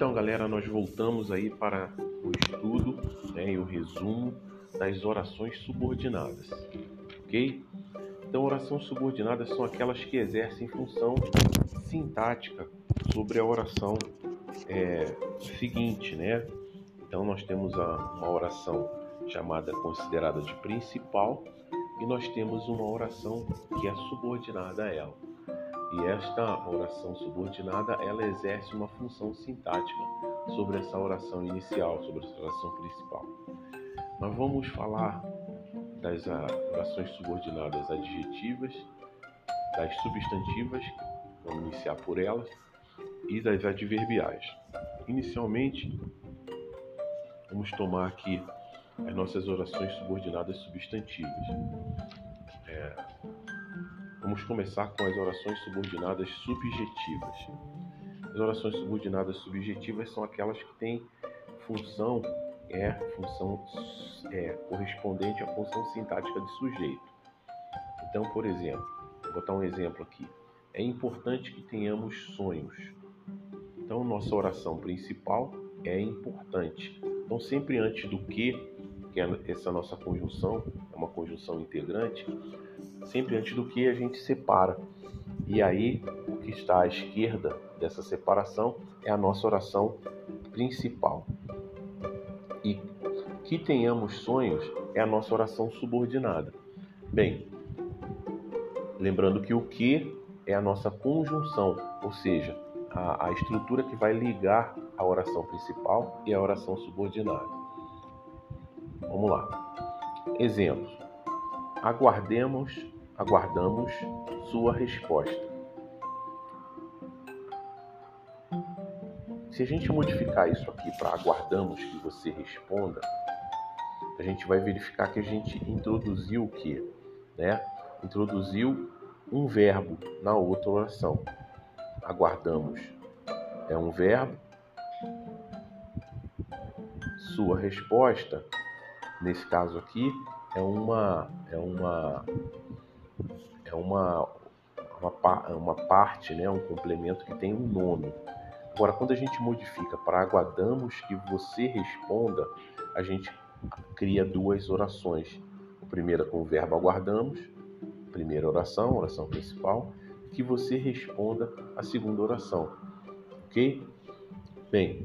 Então, galera, nós voltamos aí para o estudo né, e o resumo das orações subordinadas, ok? Então, orações subordinadas são aquelas que exercem função sintática sobre a oração é, seguinte, né? Então, nós temos a, uma oração chamada considerada de principal e nós temos uma oração que é subordinada a ela. E esta oração subordinada, ela exerce uma função sintática sobre essa oração inicial, sobre essa oração principal. Nós vamos falar das orações subordinadas adjetivas, das substantivas, vamos iniciar por elas, e das adverbiais. Inicialmente, vamos tomar aqui as nossas orações subordinadas substantivas. É, vamos começar com as orações subordinadas subjetivas. As orações subordinadas subjetivas são aquelas que têm função é função é, correspondente à função sintática de sujeito. Então, por exemplo, vou botar um exemplo aqui. É importante que tenhamos sonhos. Então, nossa oração principal é importante. Então, sempre antes do que, que é essa nossa conjunção, é uma conjunção integrante, sempre antes do que a gente separa. E aí, o que está à esquerda dessa separação é a nossa oração principal. E que tenhamos sonhos é a nossa oração subordinada. Bem, lembrando que o que é a nossa conjunção, ou seja, a, a estrutura que vai ligar a oração principal e a oração subordinada. Vamos lá. Exemplos. Aguardemos, aguardamos sua resposta. Se a gente modificar isso aqui para aguardamos que você responda, a gente vai verificar que a gente introduziu o que? Né? Introduziu um verbo na outra oração. Aguardamos é um verbo. Sua resposta, nesse caso aqui, é uma é uma é uma uma, uma parte, né, um complemento que tem um nome. Agora, quando a gente modifica para aguardamos que você responda, a gente cria duas orações. A primeira com o verbo aguardamos, primeira oração, oração principal, que você responda a segunda oração. Ok? Bem,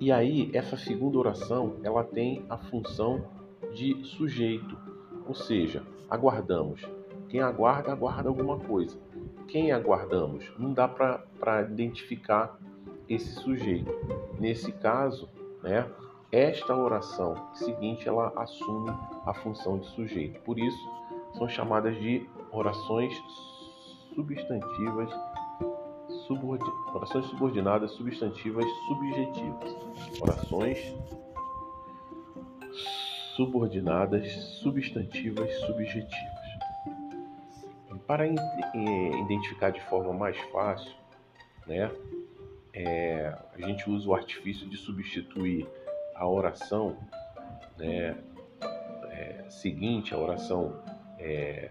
e aí essa segunda oração ela tem a função de sujeito, ou seja, aguardamos. Quem aguarda, aguarda alguma coisa. Quem aguardamos? Não dá para identificar esse sujeito. Nesse caso, né, esta oração seguinte ela assume a função de sujeito. Por isso, são chamadas de orações substantivas subordin... orações subordinadas substantivas subjetivas. Orações subordinadas substantivas subjetivas. Para identificar de forma mais fácil, né, é, a gente usa o artifício de substituir a oração né, é, seguinte, a oração é,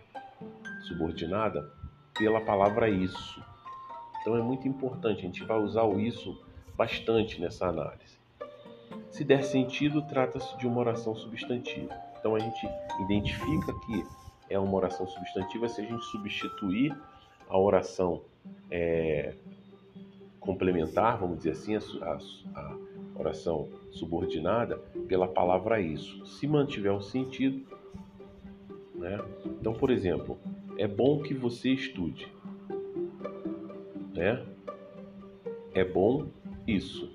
subordinada, pela palavra isso. Então é muito importante, a gente vai usar isso bastante nessa análise. Se der sentido, trata-se de uma oração substantiva. Então a gente identifica que é uma oração substantiva se a gente substituir a oração é, complementar, vamos dizer assim, a, a, a oração subordinada pela palavra isso. Se mantiver o sentido, né? Então, por exemplo, é bom que você estude, né? É bom isso.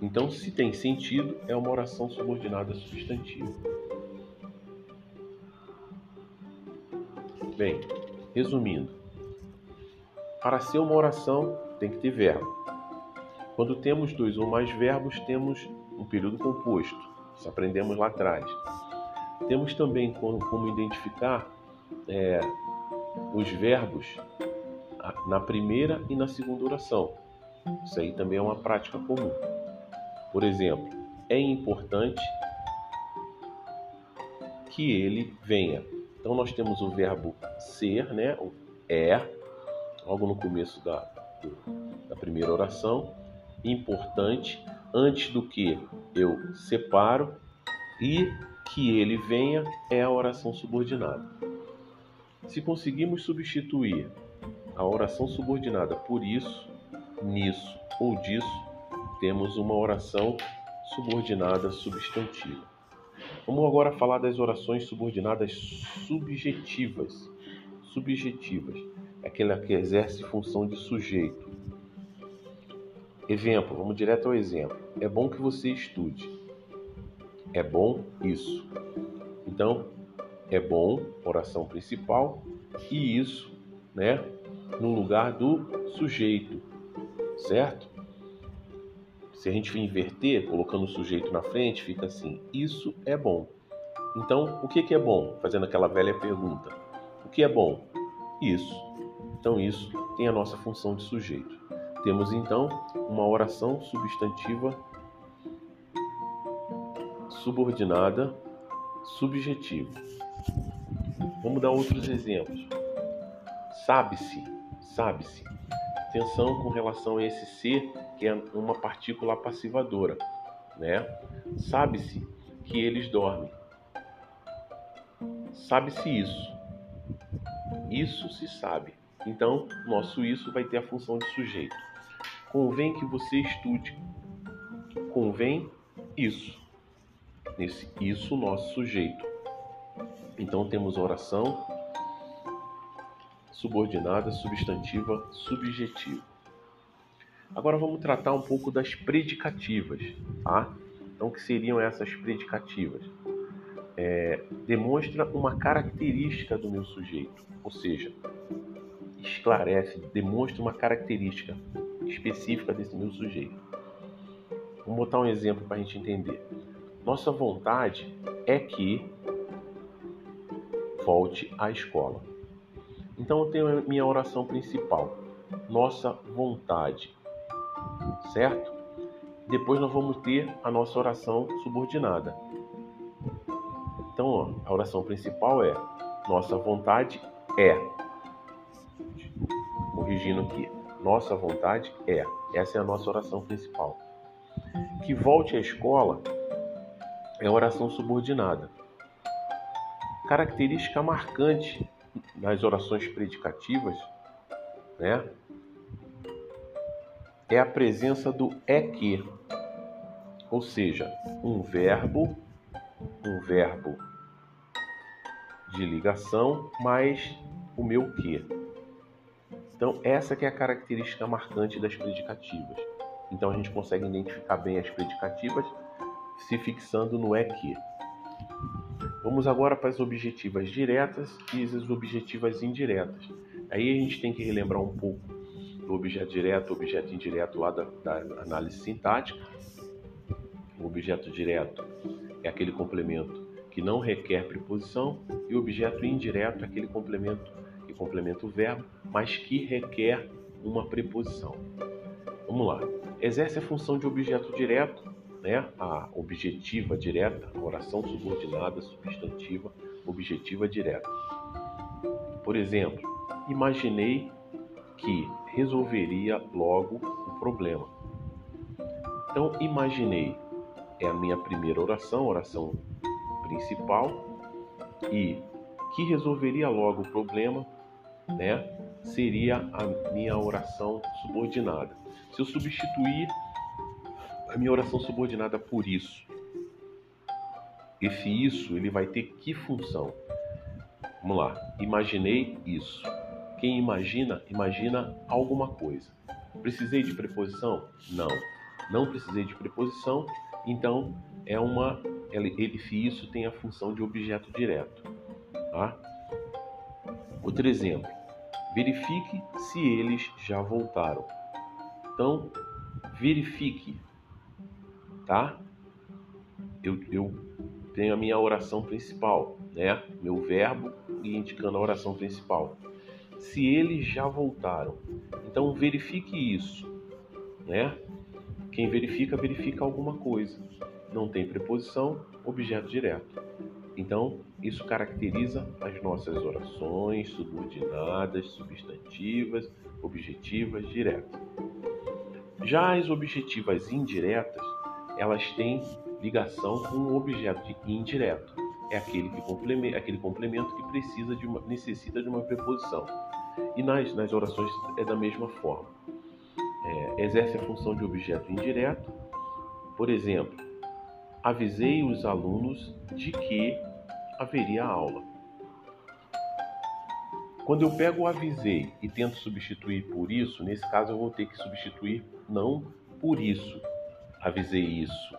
Então, se tem sentido, é uma oração subordinada substantiva. Bem, resumindo, para ser uma oração tem que ter verbo. Quando temos dois ou mais verbos, temos um período composto. Isso aprendemos lá atrás. Temos também como, identificar é, os verbos na primeira e na segunda oração. Isso aí também é uma prática comum. Por exemplo, é importante que ele venha. Então nós temos o verbo ser, né? O é, logo no começo da, da primeira oração, importante, antes do que eu separo e que ele venha é a oração subordinada. Se conseguimos substituir a oração subordinada por isso, nisso ou disso, temos uma oração subordinada substantiva. Vamos agora falar das orações subordinadas subjetivas. Subjetivas, aquela que exerce função de sujeito. Exemplo, vamos direto ao exemplo. É bom que você estude. É bom isso. Então, é bom, oração principal, e isso, né, no lugar do sujeito, certo? Se a gente inverter, colocando o sujeito na frente, fica assim: isso é bom. Então, o que é bom? Fazendo aquela velha pergunta: o que é bom? Isso. Então, isso tem a nossa função de sujeito. Temos então uma oração substantiva subordinada subjetiva. Vamos dar outros exemplos. Sabe-se, sabe-se. Atenção com relação a esse ser que é uma partícula passivadora, né? Sabe-se que eles dormem. Sabe-se isso. Isso se sabe. Então, nosso isso vai ter a função de sujeito. Convém que você estude. Convém isso. Nesse isso, nosso sujeito. Então, temos oração subordinada, substantiva, subjetiva. Agora vamos tratar um pouco das predicativas, tá? Então, o que seriam essas predicativas? É, demonstra uma característica do meu sujeito, ou seja, esclarece, demonstra uma característica específica desse meu sujeito. Vamos botar um exemplo para a gente entender. Nossa vontade é que volte à escola. Então eu tenho a minha oração principal, nossa vontade, certo? Depois nós vamos ter a nossa oração subordinada. Então, ó, a oração principal é nossa vontade é. Corrigindo aqui. Nossa vontade é. Essa é a nossa oração principal. Que volte à escola é oração subordinada. Característica marcante nas orações predicativas, né? É a presença do é que, ou seja, um verbo, um verbo de ligação mais o meu que. Então, essa que é a característica marcante das predicativas. Então, a gente consegue identificar bem as predicativas se fixando no é que. Vamos agora para as objetivas diretas e as objetivas indiretas. Aí a gente tem que relembrar um pouco do objeto direto, objeto indireto lá da, da análise sintática. O objeto direto é aquele complemento que não requer preposição e o objeto indireto é aquele complemento que complementa o verbo, mas que requer uma preposição. Vamos lá. Exerce a função de objeto direto né, a objetiva direta, a oração subordinada substantiva objetiva direta. Por exemplo, imaginei que resolveria logo o problema. Então, imaginei é a minha primeira oração, oração principal, e que resolveria logo o problema, né? Seria a minha oração subordinada. Se eu substituir a minha oração subordinada por isso. Esse isso, ele vai ter que função? Vamos lá. Imaginei isso. Quem imagina, imagina alguma coisa. Precisei de preposição? Não. Não precisei de preposição, então é uma ele, esse isso tem a função de objeto direto, tá? Outro exemplo. Verifique se eles já voltaram. Então, verifique tá? Eu, eu tenho a minha oração principal, né? Meu verbo e indicando a oração principal. Se eles já voltaram, então verifique isso, né? Quem verifica, verifica alguma coisa. Não tem preposição, objeto direto. Então, isso caracteriza as nossas orações subordinadas, substantivas, objetivas, diretas. Já as objetivas indiretas, elas têm ligação com o objeto indireto. É aquele, que aquele complemento que precisa de uma, necessita de uma preposição. E nas, nas orações é da mesma forma. É, exerce a função de objeto indireto. Por exemplo, avisei os alunos de que haveria aula. Quando eu pego o avisei e tento substituir por isso, nesse caso eu vou ter que substituir não por isso, avisei isso.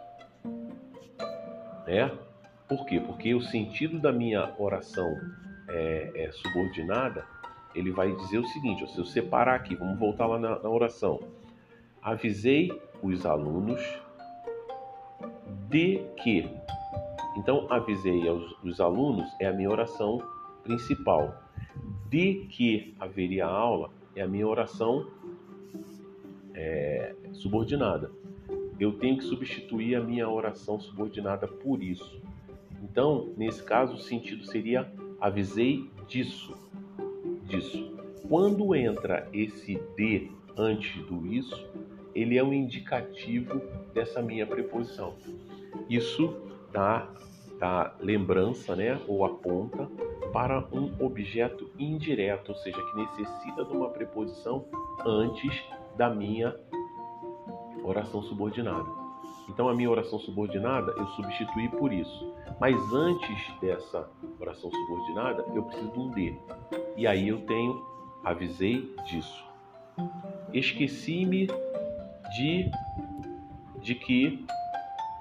Né? Por quê? Porque o sentido da minha oração é, é subordinada, ele vai dizer o seguinte: se eu separar aqui, vamos voltar lá na, na oração. Avisei os alunos de que. Então, avisei aos, os alunos é a minha oração principal. De que haveria aula é a minha oração é, subordinada. Eu tenho que substituir a minha oração subordinada por isso. Então, nesse caso, o sentido seria avisei disso, disso. Quando entra esse de antes do isso, ele é um indicativo dessa minha preposição. Isso dá, dá lembrança, né, ou aponta para um objeto indireto, ou seja, que necessita de uma preposição antes da minha oração subordinada. Então, a minha oração subordinada eu substituí por isso. Mas antes dessa oração subordinada, eu preciso de um de. E aí eu tenho, avisei disso. Esqueci-me de, de que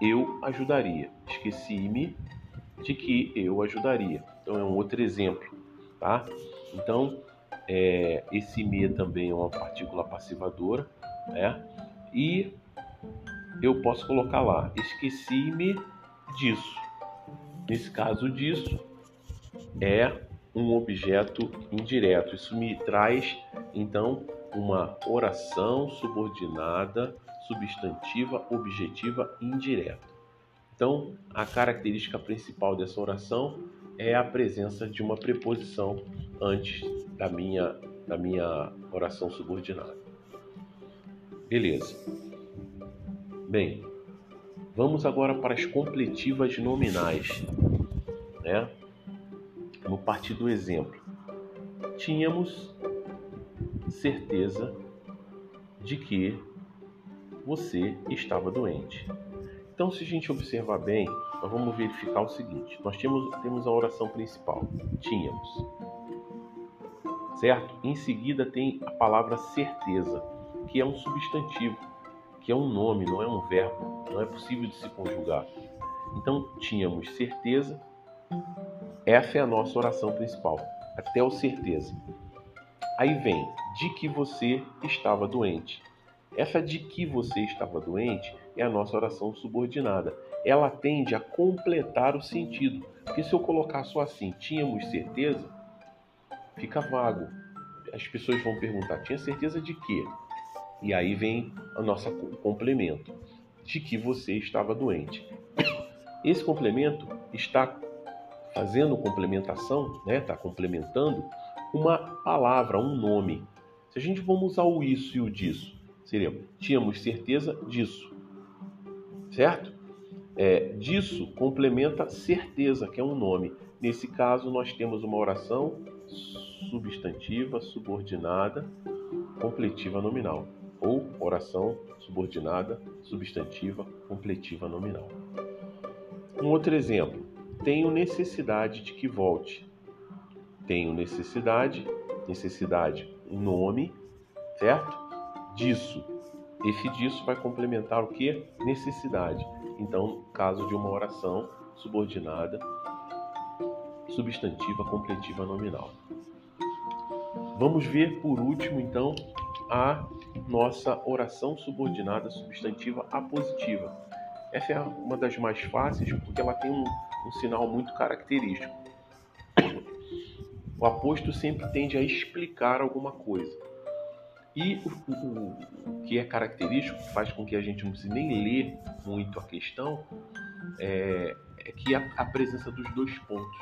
eu ajudaria. Esqueci-me de que eu ajudaria. Então é um outro exemplo, tá? Então é, esse me também é uma partícula passivadora, né? E eu posso colocar lá, esqueci-me disso. Nesse caso disso é um objeto indireto. Isso me traz então uma oração subordinada substantiva, objetiva indireta. Então, a característica principal dessa oração é a presença de uma preposição antes da minha, da minha oração subordinada. Beleza. Bem, vamos agora para as completivas nominais. Né? Vamos partir do exemplo. Tínhamos certeza de que você estava doente. Então, se a gente observar bem, nós vamos verificar o seguinte: nós temos, temos a oração principal. Tínhamos. Certo? Em seguida tem a palavra certeza, que é um substantivo, que é um nome, não é um verbo, não é possível de se conjugar. Então, tínhamos certeza. Essa é a nossa oração principal, até o certeza. Aí vem de que você estava doente. Essa de que você estava doente é a nossa oração subordinada. Ela tende a completar o sentido. Porque se eu colocar só assim, tínhamos certeza, fica vago. As pessoas vão perguntar, tinha certeza de quê? E aí vem o nosso complemento, de que você estava doente. Esse complemento está fazendo complementação, né? Está complementando uma palavra, um nome. Se a gente vamos usar o isso e o disso, Seria, tínhamos certeza disso. Certo? É, disso complementa certeza, que é um nome. Nesse caso, nós temos uma oração substantiva, subordinada, completiva nominal. Ou oração subordinada, substantiva, completiva nominal. Um outro exemplo. Tenho necessidade de que volte. Tenho necessidade, necessidade, nome, certo? disso. Esse disso vai complementar o que? Necessidade. Então, caso de uma oração subordinada, substantiva, completiva, nominal. Vamos ver por último, então, a nossa oração subordinada substantiva apositiva. Essa é uma das mais fáceis porque ela tem um, um sinal muito característico. O aposto sempre tende a explicar alguma coisa. E o, o, o, que é característico, que faz com que a gente não precise nem ler muito a questão, é, é que a, a, presença dos dois pontos.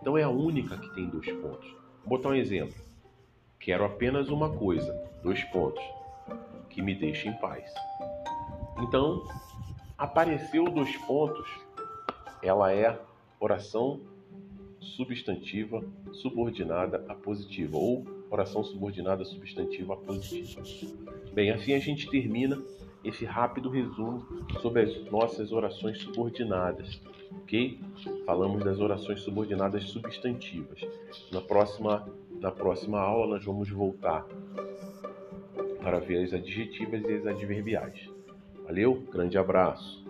Então é a única que tem dois pontos. Vou botar um exemplo. Quero apenas uma coisa, dois pontos. Que me deixa em paz. Então, apareceu dois pontos, ela é oração substantiva subordinada a positiva ou oração subordinada substantiva a positiva. Bem, assim a gente termina esse rápido resumo sobre as nossas orações subordinadas, ok? Falamos das orações subordinadas substantivas. Na próxima, na próxima aula nós vamos voltar para ver as adjetivas e as adverbiais. Valeu, grande abraço.